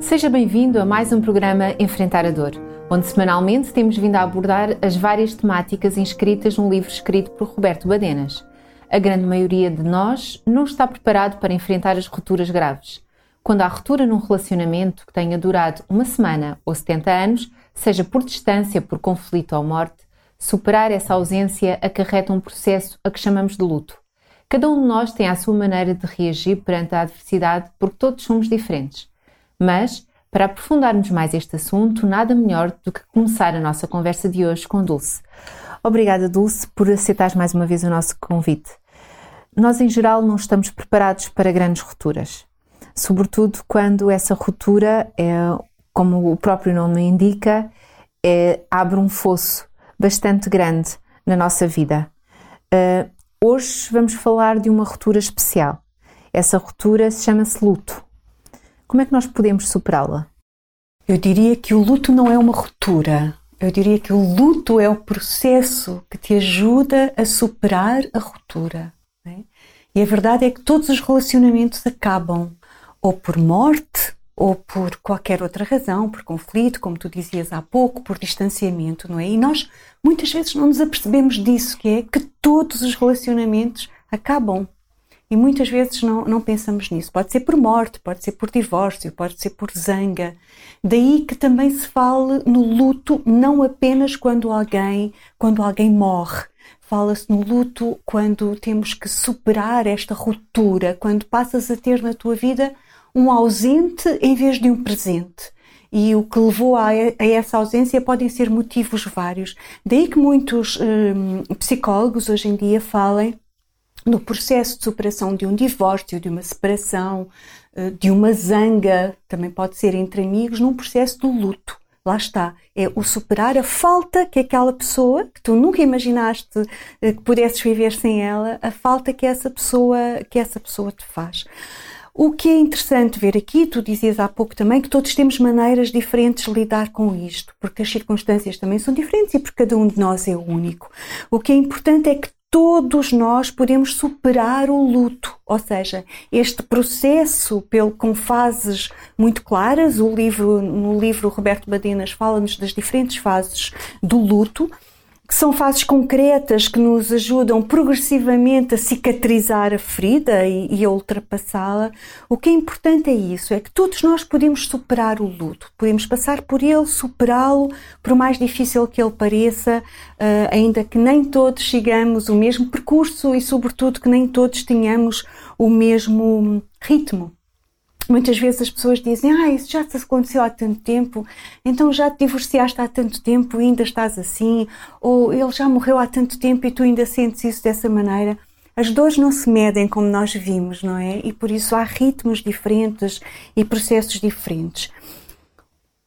Seja bem-vindo a mais um programa Enfrentar a Dor, onde semanalmente temos vindo a abordar as várias temáticas inscritas num livro escrito por Roberto Badenas. A grande maioria de nós não está preparado para enfrentar as rupturas graves. Quando há ruptura num relacionamento que tenha durado uma semana ou 70 anos, seja por distância, por conflito ou morte, superar essa ausência acarreta um processo a que chamamos de luto. Cada um de nós tem a sua maneira de reagir perante a adversidade porque todos somos diferentes. Mas, para aprofundarmos mais este assunto, nada melhor do que começar a nossa conversa de hoje com Dulce. Obrigada, Dulce, por aceitar mais uma vez o nosso convite. Nós, em geral, não estamos preparados para grandes rupturas, sobretudo quando essa ruptura, é, como o próprio nome indica, é, abre um fosso bastante grande na nossa vida. Uh, hoje vamos falar de uma ruptura especial. Essa ruptura chama-se luto. Como é que nós podemos superá-la? Eu diria que o luto não é uma ruptura. Eu diria que o luto é o processo que te ajuda a superar a ruptura. Né? E a verdade é que todos os relacionamentos acabam ou por morte ou por qualquer outra razão, por conflito, como tu dizias há pouco, por distanciamento, não é? E nós muitas vezes não nos apercebemos disso, que é que todos os relacionamentos acabam. E muitas vezes não, não pensamos nisso. Pode ser por morte, pode ser por divórcio, pode ser por zanga. Daí que também se fale no luto não apenas quando alguém, quando alguém morre. Fala-se no luto quando temos que superar esta ruptura, quando passas a ter na tua vida um ausente em vez de um presente. E o que levou a, essa ausência podem ser motivos vários. Daí que muitos hum, psicólogos hoje em dia falem no processo de superação de um divórcio, de uma separação, eh, de uma zanga, também pode ser entre amigos, num processo do luto. Lá está, é o superar a falta que aquela pessoa, que tu nunca imaginaste eh, que pudesses viver sem ela, a falta que essa pessoa, que essa pessoa te faz. O que é interessante ver aqui, tu dizias há pouco também que todos temos maneiras diferentes de lidar com isto, porque as circunstâncias também são diferentes e porque cada um de nós é único. O que é importante é que todos nós podemos superar o luto, ou seja, este processo pelo, com fases muito claras. O livro, no livro Roberto Badinas fala-nos das diferentes fases do luto que são fases concretas que nos ajudam progressivamente a cicatrizar a ferida e, e a ultrapassá-la. O que é importante é isso, é que todos nós podemos superar o luto, podemos passar por ele, superá-lo, por mais difícil que ele pareça, uh, ainda que nem todos sigamos o mesmo percurso e, sobretudo, que nem todos tenhamos o mesmo ritmo. Muitas vezes as pessoas dizem, ah, isso já te aconteceu há tanto tempo, então já te divorciaste há tanto tempo e ainda estás assim, ou ele já morreu há tanto tempo e tu ainda sentes isso dessa maneira. As dores não se medem como nós vimos, não é? E por isso há ritmos diferentes e processos diferentes.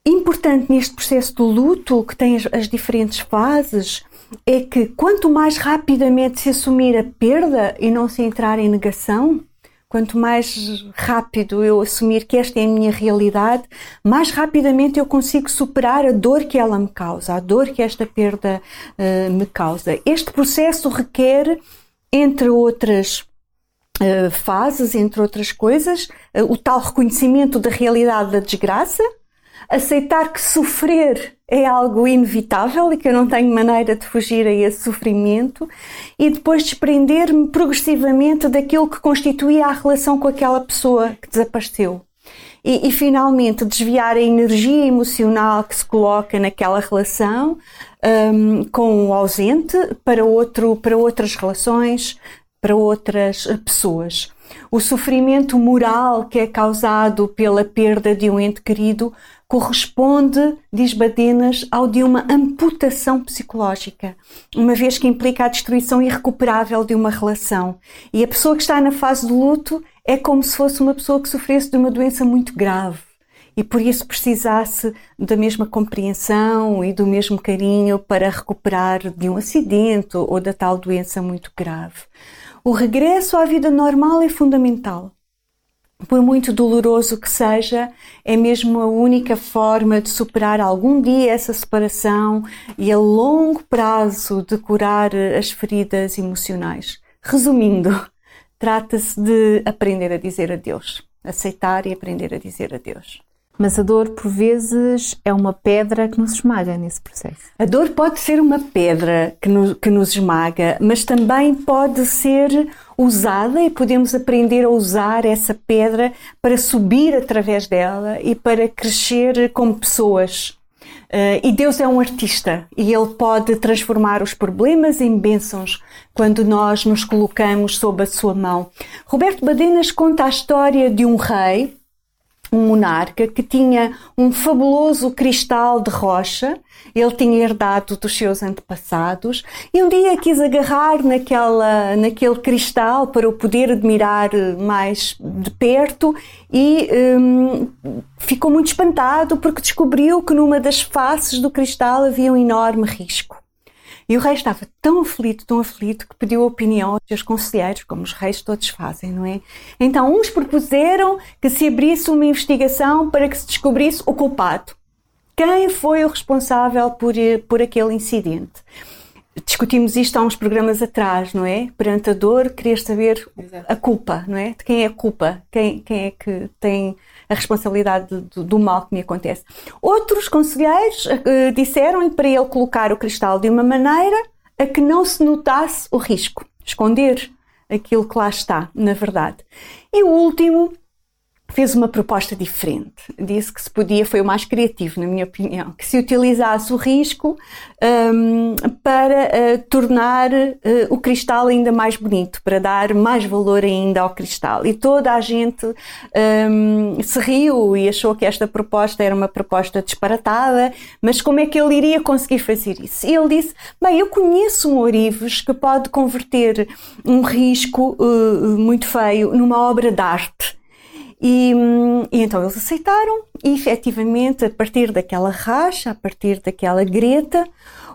Importante neste processo do luto, que tem as, as diferentes fases, é que quanto mais rapidamente se assumir a perda e não se entrar em negação, Quanto mais rápido eu assumir que esta é a minha realidade, mais rapidamente eu consigo superar a dor que ela me causa, a dor que esta perda uh, me causa. Este processo requer, entre outras uh, fases, entre outras coisas, uh, o tal reconhecimento da realidade da desgraça, aceitar que sofrer é algo inevitável e que eu não tenho maneira de fugir a esse sofrimento e depois desprender-me progressivamente daquilo que constituía a relação com aquela pessoa que desapareceu. E, e, finalmente desviar a energia emocional que se coloca naquela relação um, com o ausente para, outro, para outras relações, para outras pessoas. O sofrimento moral que é causado pela perda de um ente querido corresponde, diz Badenas, ao de uma amputação psicológica, uma vez que implica a destruição irrecuperável de uma relação. E a pessoa que está na fase do luto é como se fosse uma pessoa que sofresse de uma doença muito grave e por isso precisasse da mesma compreensão e do mesmo carinho para recuperar de um acidente ou da tal doença muito grave. O regresso à vida normal é fundamental por muito doloroso que seja, é mesmo a única forma de superar algum dia essa separação e a longo prazo de curar as feridas emocionais. Resumindo, trata-se de aprender a dizer adeus, aceitar e aprender a dizer adeus. Mas a dor, por vezes, é uma pedra que nos esmaga nesse processo. A dor pode ser uma pedra que nos, que nos esmaga, mas também pode ser usada e podemos aprender a usar essa pedra para subir através dela e para crescer como pessoas. Uh, e Deus é um artista e Ele pode transformar os problemas em bênçãos quando nós nos colocamos sob a sua mão. Roberto Badenas conta a história de um rei um monarca que tinha um fabuloso cristal de rocha, ele tinha herdado dos seus antepassados, e um dia quis agarrar naquela, naquele cristal para o poder admirar mais de perto e um, ficou muito espantado porque descobriu que numa das faces do cristal havia um enorme risco. E o rei estava tão aflito, tão aflito, que pediu a opinião aos seus conselheiros, como os reis todos fazem, não é? Então, uns propuseram que se abrisse uma investigação para que se descobrisse o culpado. Quem foi o responsável por, por aquele incidente? Discutimos isto há uns programas atrás, não é? Perante a dor, querer saber Exato. a culpa, não é? De quem é a culpa? Quem, quem é que tem a responsabilidade do, do mal que me acontece. Outros conselheiros uh, disseram-lhe para ele colocar o cristal de uma maneira a que não se notasse o risco, esconder aquilo que lá está, na verdade. E o último fez uma proposta diferente. Disse que se podia, foi o mais criativo, na minha opinião, que se utilizasse o risco um, para uh, tornar uh, o cristal ainda mais bonito, para dar mais valor ainda ao cristal. E toda a gente um, se riu e achou que esta proposta era uma proposta disparatada, mas como é que ele iria conseguir fazer isso? E ele disse: Bem, eu conheço um ourives que pode converter um risco uh, muito feio numa obra de arte. E, e, então eles aceitaram e efetivamente a partir daquela racha, a partir daquela greta,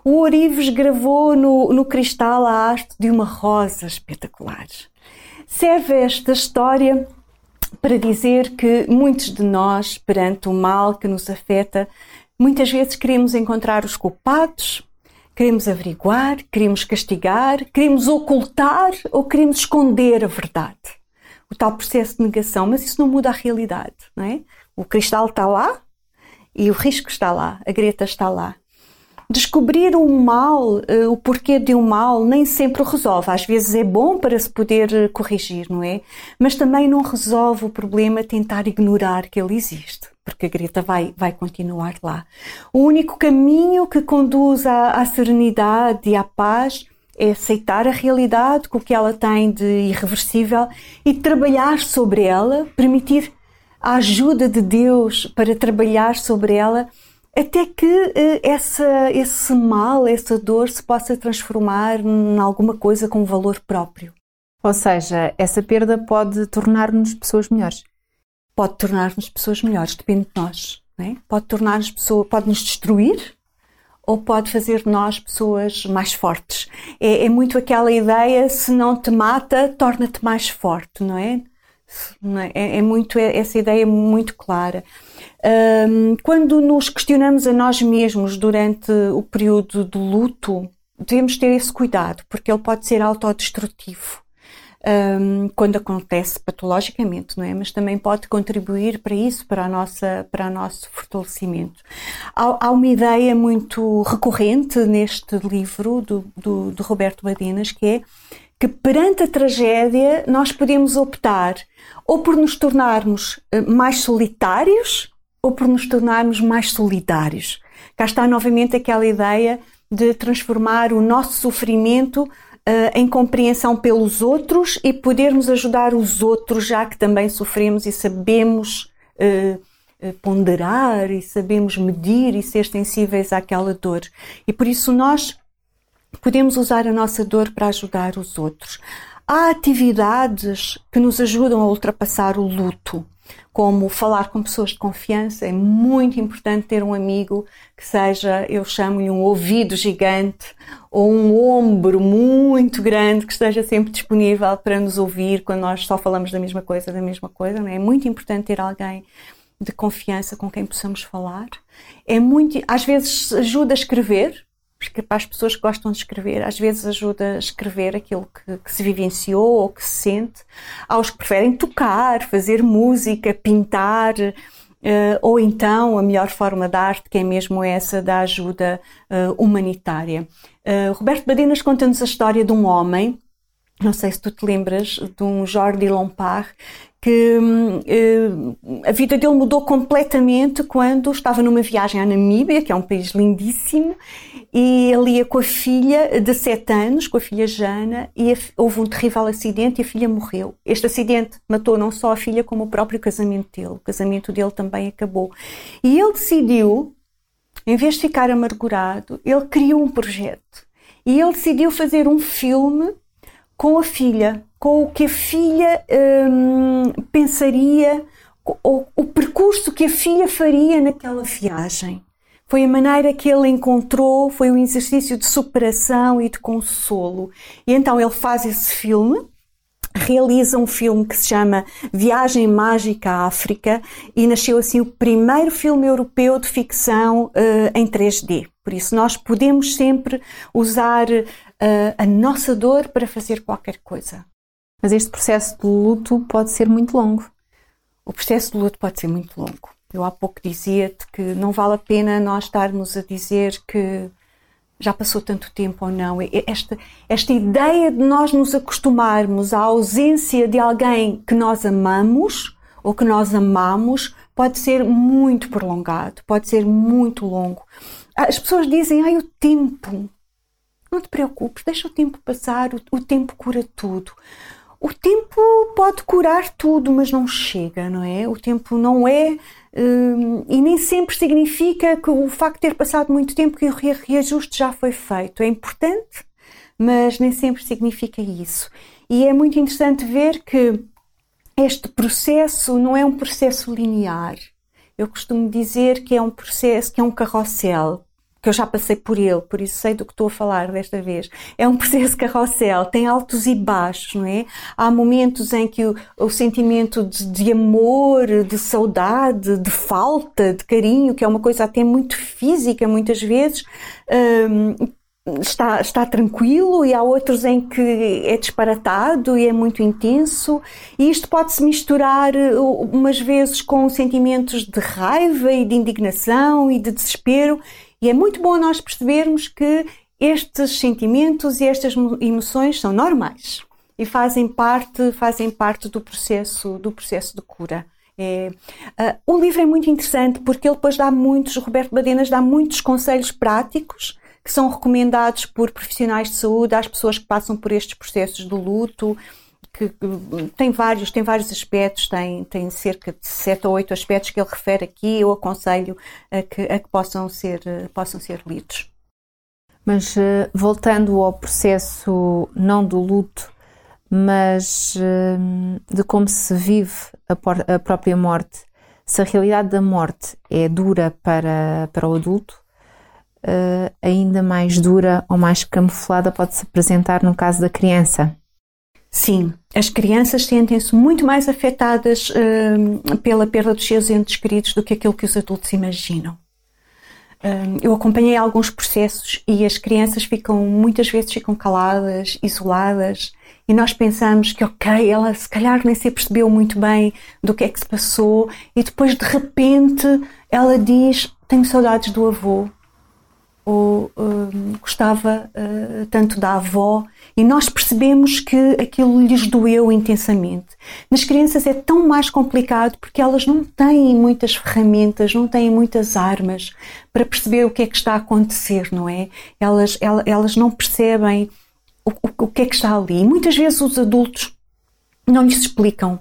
o Orives gravou no, no cristal a arte de uma rosa espetacular. Serve esta história para dizer que muitos de nós, perante o mal que nos afeta, muitas vezes queremos encontrar os culpados, queremos averiguar, queremos castigar, queremos ocultar ou queremos esconder a verdade o tal processo de negação, mas isso não muda a realidade, não é? O cristal está lá e o risco está lá, a greta está lá. Descobrir o mal, eh, o porquê de um mal, nem sempre resolve. Às vezes é bom para se poder eh, corrigir, não é? Mas também não resolve o problema tentar ignorar que ele existe, porque a greta vai, vai continuar lá. O único caminho que conduz à, à serenidade e à paz é aceitar a realidade com o que ela tem de irreversível e trabalhar sobre ela, permitir a ajuda de Deus para trabalhar sobre ela, até que uh, essa, esse mal, essa dor se possa transformar em alguma coisa com valor próprio. Ou seja, essa perda pode tornar-nos pessoas melhores. Pode tornar-nos pessoas melhores, depende de nós. É? Pode tornar-nos pessoas, pode nos destruir, ou pode fazer de nós pessoas mais fortes. É, é muito aquela ideia: se não te mata, torna-te mais forte, não é? É, é, muito é, essa ideia muito clara. Um, quando nos questionamos a nós mesmos durante o período do luto, devemos ter esse cuidado, porque ele pode ser autodestrutivo um, quando acontece patologicamente, não é? Mas também pode contribuir para isso, para a nossa, para o nosso fortalecimento. Há, há uma ideia muito recorrente neste livro do, do, do Roberto Badinas, que é que perante a tragédia nós podemos optar ou por nos tornarmos eh, mais solitários ou por nos tornarmos mais solidários. Cá está novamente aquela ideia de transformar o nosso sofrimento em compreensão pelos outros e podermos ajudar os outros, já que também sofremos e sabemos uh, ponderar e sabemos medir e ser sensíveis àquela dor. E por isso nós podemos usar a nossa dor para ajudar os outros. Há atividades que nos ajudam a ultrapassar o luto como falar com pessoas de confiança. É muito importante ter um amigo que seja, eu chamo-lhe um ouvido gigante ou um ombro muito grande que esteja sempre disponível para nos ouvir quando nós só falamos da mesma coisa, da mesma coisa. Não é? é muito importante ter alguém de confiança com quem possamos falar. É muito, às vezes ajuda a escrever, para as pessoas que gostam de escrever, às vezes ajuda a escrever aquilo que, que, se vivenciou ou que se sente. Há os que preferem tocar, fazer música, pintar, uh, ou então a melhor forma de arte, que é mesmo essa da ajuda uh, humanitária. Uh, Roberto Badenas conta-nos a história de um homem, não sei se tu te lembras, de um Jordi Lompard, que uh, a vida dele mudou completamente quando estava numa viagem à Namíbia, que é um país lindíssimo, e ele ia com a filha de 7 anos, com a filha Jana, e houve um terrível acidente e a filha morreu. Este acidente matou não só a filha, como o próprio casamento dele. O casamento dele também acabou. E ele decidiu, em vez de ficar amargurado, ele criou um projeto. E ele decidiu fazer um filme com a filha, com o que a filha hum, pensaria, o, o percurso que a filha faria naquela viagem. Foi a maneira que ele encontrou, foi um exercício de superação e de consolo. E então ele faz esse filme, realiza um filme que se chama Viagem Mágica à África e nasceu assim o primeiro filme europeu de ficção uh, em 3D. Por isso nós podemos sempre usar uh, a nossa dor para fazer qualquer coisa. Mas este processo de luto pode ser muito longo. O processo de luto pode ser muito longo. Eu há pouco dizia-te que não vale a pena nós estarmos a dizer que já passou tanto tempo ou não. Esta, esta ideia de nós nos acostumarmos à ausência de alguém que nós amamos ou que nós amamos pode ser muito prolongado, pode ser muito longo. As pessoas dizem, ai, o tempo. Não te preocupes, deixa o tempo passar, o, o tempo cura tudo. O tempo pode curar tudo, mas não chega, não é? O tempo não é. Hum, e nem sempre significa que o facto de ter passado muito tempo que o reajuste já foi feito. É importante, mas nem sempre significa isso. E é muito interessante ver que este processo não é um processo linear. Eu costumo dizer que é um processo, que é um carrossel que eu já passei por ele, por isso sei do que estou a falar desta vez. É um processo carrossel, tem altos e baixos, não é? Há momentos em que o, o sentimento de, de, amor, de saudade, de falta, de carinho, que é uma coisa até muito física muitas vezes, hum, está, está tranquilo e há outros em que é disparatado e é muito intenso e isto pode-se misturar uh, umas vezes com sentimentos de raiva e de indignação e de desespero e é muito bom nós percebermos que estes sentimentos e estas emoções são normais e fazem parte, fazem parte do processo, do processo de cura. É, uh, o livro é muito interessante porque ele depois dá muitos, Roberto Badenas dá muitos conselhos práticos que são recomendados por profissionais de saúde às pessoas que passam por estes processos do luto, que, tem vários, tem vários aspectos, tem, tem cerca de sete ou oito aspectos que ele refere aqui, eu aconselho a que, a que possam, ser, possam ser lidos. Mas eh, voltando ao processo não do luto, mas eh, de como se vive a, a própria morte, se a realidade da morte é dura para, para o adulto, uh, ainda mais dura ou mais camuflada pode se apresentar no caso da criança. Sim, as crianças sentem-se muito mais afetadas uh, pela perda dos seus entes queridos do que aquilo que os adultos imaginam. Uh, eu acompanhei alguns processos e as crianças ficam, muitas vezes ficam caladas, isoladas, e nós pensamos que, ok, ela se calhar nem se percebeu muito bem do que é que se passou, e depois de repente ela diz: Tenho saudades do avô, ou uh, gostava uh, tanto da avó e nós percebemos que aquilo lhes doeu intensamente. Nas crianças é tão mais complicado porque elas não têm muitas ferramentas, não têm muitas armas para perceber o que é que está a acontecer, não é? Elas, elas não percebem o, o, o que é que está ali. E muitas vezes os adultos não lhes explicam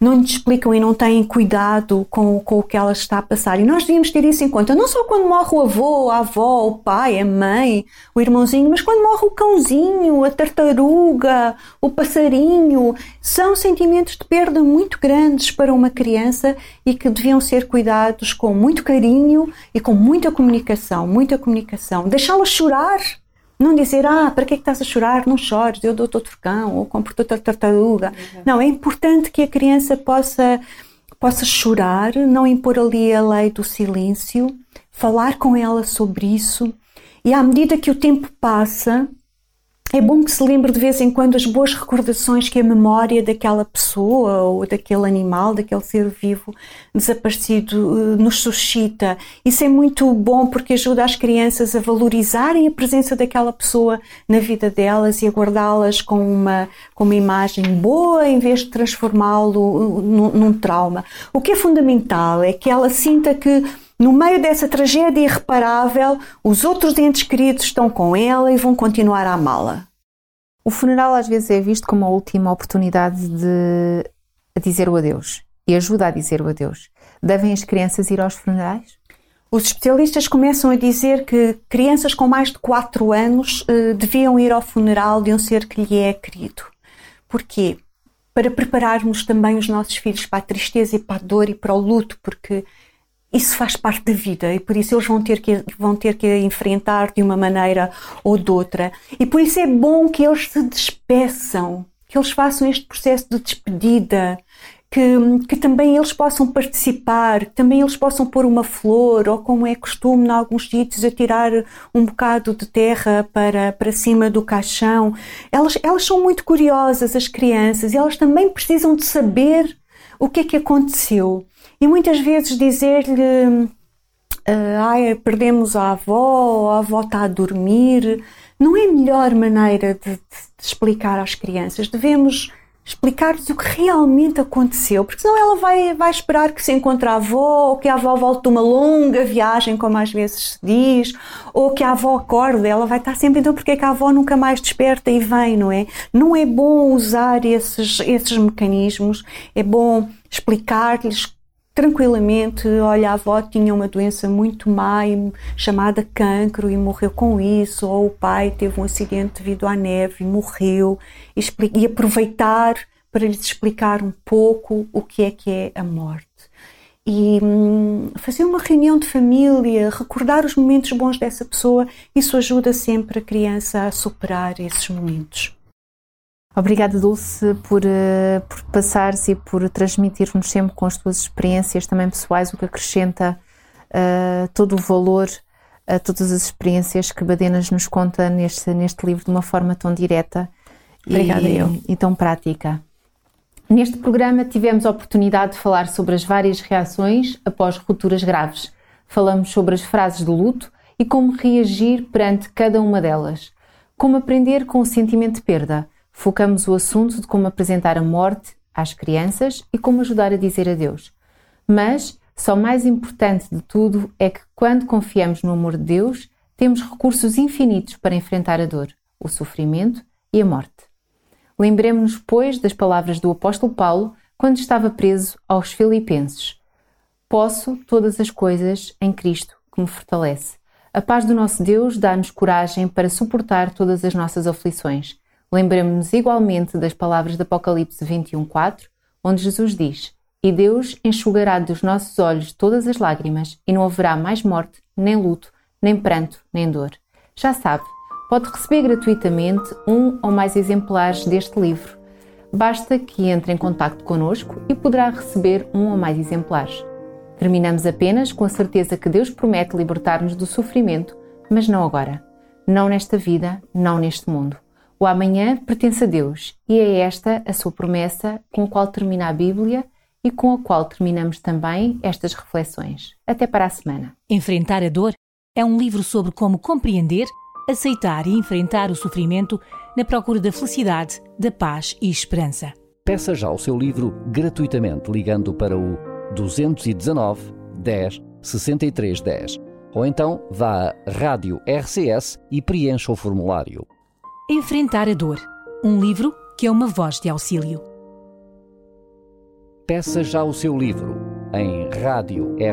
não lhes explicam e não têm cuidado com, com o que ela está a passar. E nós devíamos ter isso em conta, não só quando morre o avô, a avó, o pai, a mãe, o irmãozinho, mas quando morre o cãozinho, a tartaruga, o passarinho. São sentimentos de perda muito grandes para uma criança e que deviam ser cuidados com muito carinho e com muita comunicação, muita comunicação. Deixá-la chorar não dizer, ah, para que é que estás a chorar? Não chores, eu dou-te outro cão ou compro-te outra tartaruga. Uhum. Não, é importante que a criança possa, possa chorar, não impor ali a lei do silêncio, falar com ela sobre isso. E à medida que o tempo passa, é bom que se lembre de vez em quando as boas recordações que a memória daquela pessoa ou daquele animal, daquele ser vivo desaparecido eh, nos suscita. Isso é muito bom porque ajuda as crianças a valorizarem a presença daquela pessoa na vida delas e a guardá-las com uma, com uma imagem boa em vez de transformá-lo eh, num, num trauma. O que é fundamental é que ela sinta que no meio dessa tragédia irreparável, os outros entes queridos estão com ela e vão continuar a amá-la. O funeral às vezes é visto como a última oportunidade de dizer o adeus e ajuda a dizer o adeus. Devem as crianças ir aos funerais? Os especialistas começam a dizer que crianças com mais de 4 anos eh, deviam ir ao funeral de um ser que lhe é querido. Porquê? Para prepararmos também os nossos filhos para a tristeza e para a dor e para o luto, porque isso faz parte da vida e por isso eles vão ter que vão ter que enfrentar de uma maneira ou de outra e por isso é bom que eles se despeçam que eles façam este processo de despedida que, que também eles possam participar, que também eles possam pôr uma flor, ou como é costume em alguns sítios, atirar um bocado de terra para, para cima do caixão. Elas, elas são muito curiosas, as crianças, e elas também precisam de saber o que é que aconteceu. E muitas vezes dizer-lhe uh, ai, perdemos a avó, a avó está a dormir, não é a melhor maneira de, de, de explicar às crianças. Devemos explicar-lhes o que realmente aconteceu, porque senão ela vai, vai esperar que se encontre a avó, ou que a avó volte de uma longa viagem, como às vezes se diz, ou que a avó acorde, ela vai estar sempre, então porque é que a avó nunca mais desperta e vem, não é? Não é bom usar esses, esses mecanismos, é bom explicar-lhes tranquilamente, olha, a avó tinha uma doença muito má chamada cancro e morreu com isso, ou o pai teve um acidente devido à neve e morreu, e, aproveitar para lhes explicar um pouco o que é que é a morte. E hum, fazer uma reunião de família, recordar os momentos bons dessa pessoa, isso ajuda sempre a criança a superar esses momentos. Obrigada, Dulce, por, uh, por passares e por transmitir-nos sempre com as tuas experiências também pessoais, o que acrescenta uh, todo o valor a todas as experiências que Badenas nos conta neste, neste livro de uma forma tão direta Obrigada, e, eu. e tão prática. Neste programa tivemos a oportunidade de falar sobre as várias reações após rupturas graves. Falamos sobre as frases de luto e como reagir perante cada uma delas. Como aprender com o sentimento de perda Focamos o assunto de como apresentar a morte às crianças e como ajudar a dizer adeus. Mas, só mais importante de tudo é que quando confiamos no amor de Deus, temos recursos infinitos para enfrentar a dor, o sofrimento e a morte. Lembremos-nos, pois, das palavras do apóstolo Paulo quando estava preso aos Filipenses: Posso todas as coisas em Cristo que me fortalece. A paz do nosso Deus dá-nos coragem para suportar todas as nossas aflições Lembremos-nos igualmente das palavras de Apocalipse 21:4, onde Jesus diz: "E Deus enxugará dos nossos olhos todas as lágrimas, e não haverá mais morte, nem luto, nem pranto, nem dor." Já sabe, pode receber gratuitamente um ou mais exemplares deste livro. Basta que entre em contato conosco e poderá receber um ou mais exemplares. Terminamos apenas com a certeza que Deus promete libertar-nos do sofrimento, mas não agora. Não nesta vida, não neste mundo. O amanhã pertence a Deus e é esta a sua promessa com a qual termina a Bíblia e com a qual terminamos também estas reflexões. Até para a semana. Enfrentar a dor é um livro sobre como compreender, aceitar e enfrentar o sofrimento na procura da felicidade, da paz e esperança. Peça já o seu livro gratuitamente ligando para o 219 10 63 10 ou então vá à Rádio RCS e preencha o formulário. Enfrentar a Dor, um livro que é uma voz de auxílio. Peça já o seu livro em radio-rcs.pt.